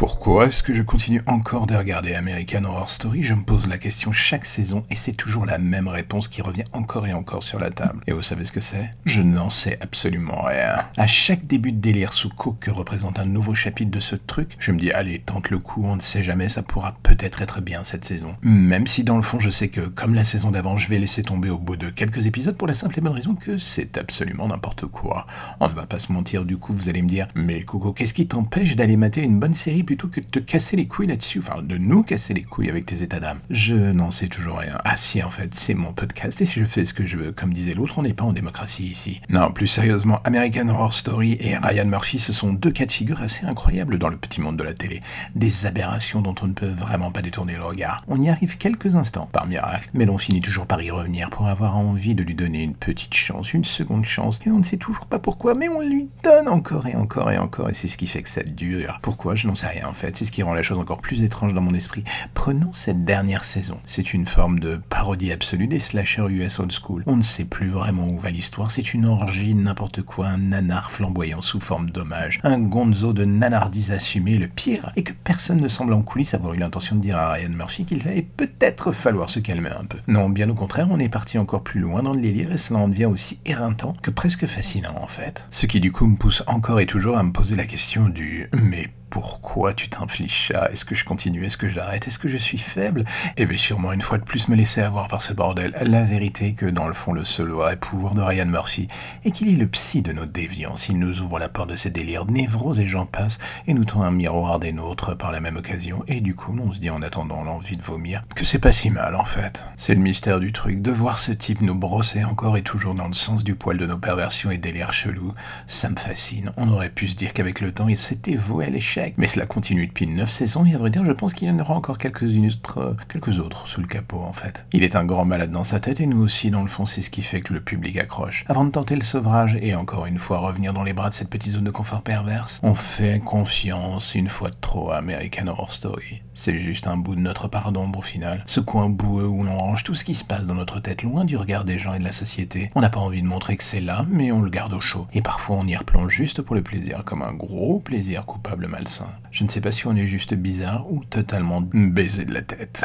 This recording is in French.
Pourquoi est-ce que je continue encore de regarder American Horror Story? Je me pose la question chaque saison et c'est toujours la même réponse qui revient encore et encore sur la table. Et vous savez ce que c'est? Je n'en sais absolument rien. À chaque début de délire sous coke que représente un nouveau chapitre de ce truc, je me dis allez, tente le coup, on ne sait jamais, ça pourra peut-être être bien cette saison. Même si dans le fond je sais que comme la saison d'avant, je vais laisser tomber au bout de quelques épisodes pour la simple et bonne raison que c'est absolument n'importe quoi. On ne va pas se mentir, du coup vous allez me dire mais Coco, qu'est-ce qui t'empêche d'aller mater une bonne série plutôt que de te casser les couilles là-dessus, enfin de nous casser les couilles avec tes états d'âme. Je n'en sais toujours rien. Ah si, en fait, c'est mon podcast et si je fais ce que je veux, comme disait l'autre, on n'est pas en démocratie ici. Non, plus sérieusement, American Horror Story et Ryan Murphy, ce sont deux cas de figure assez incroyables dans le petit monde de la télé. Des aberrations dont on ne peut vraiment pas détourner le regard. On y arrive quelques instants, par miracle, mais l'on finit toujours par y revenir pour avoir envie de lui donner une petite chance, une seconde chance, et on ne sait toujours pas pourquoi, mais on lui donne encore et encore et encore, et c'est ce qui fait que ça dure. Pourquoi Je n'en sais rien en fait c'est ce qui rend la chose encore plus étrange dans mon esprit. Prenons cette dernière saison. C'est une forme de parodie absolue des slashers US old school. On ne sait plus vraiment où va l'histoire, c'est une orgie, n'importe quoi, un nanar flamboyant sous forme d'hommage, un gonzo de nanardise assumé, le pire, et que personne ne semble en coulisses avoir eu l'intention de dire à Ryan Murphy qu'il allait peut-être falloir se calmer un peu. Non, bien au contraire, on est parti encore plus loin dans le délire et cela en devient aussi éreintant que presque fascinant en fait. Ce qui du coup me pousse encore et toujours à me poser la question du mais pourquoi tu t'infliges ça? Est-ce que je continue? Est-ce que j'arrête? Est-ce que je suis faible? Et vais sûrement une fois de plus me laisser avoir par ce bordel. La vérité que dans le fond, le seul vrai pouvoir de Ryan Murphy est qu'il est le psy de nos déviances. Il nous ouvre la porte de ses délires, névroses et j'en passe, et nous tend un miroir des nôtres par la même occasion. Et du coup, on se dit en attendant l'envie de vomir que c'est pas si mal en fait. C'est le mystère du truc, de voir ce type nous brosser encore et toujours dans le sens du poil de nos perversions et délires chelous. Ça me fascine. On aurait pu se dire qu'avec le temps, il s'était voué à l'échec mais cela continue depuis 9 saisons et à vrai dire, je pense qu'il y en aura encore quelques-unes autres, quelques autres sous le capot en fait. Il est un grand malade dans sa tête et nous aussi dans le fond, c'est ce qui fait que le public accroche. Avant de tenter le sevrage et encore une fois revenir dans les bras de cette petite zone de confort perverse, on fait confiance une fois de trop à American Horror Story. C'est juste un bout de notre part d'ombre au final. Ce coin boueux où l'on range tout ce qui se passe dans notre tête loin du regard des gens et de la société. On n'a pas envie de montrer que c'est là, mais on le garde au chaud. Et parfois on y replonge juste pour le plaisir, comme un gros plaisir coupable malsain. Je ne sais pas si on est juste bizarre ou totalement baisé de la tête.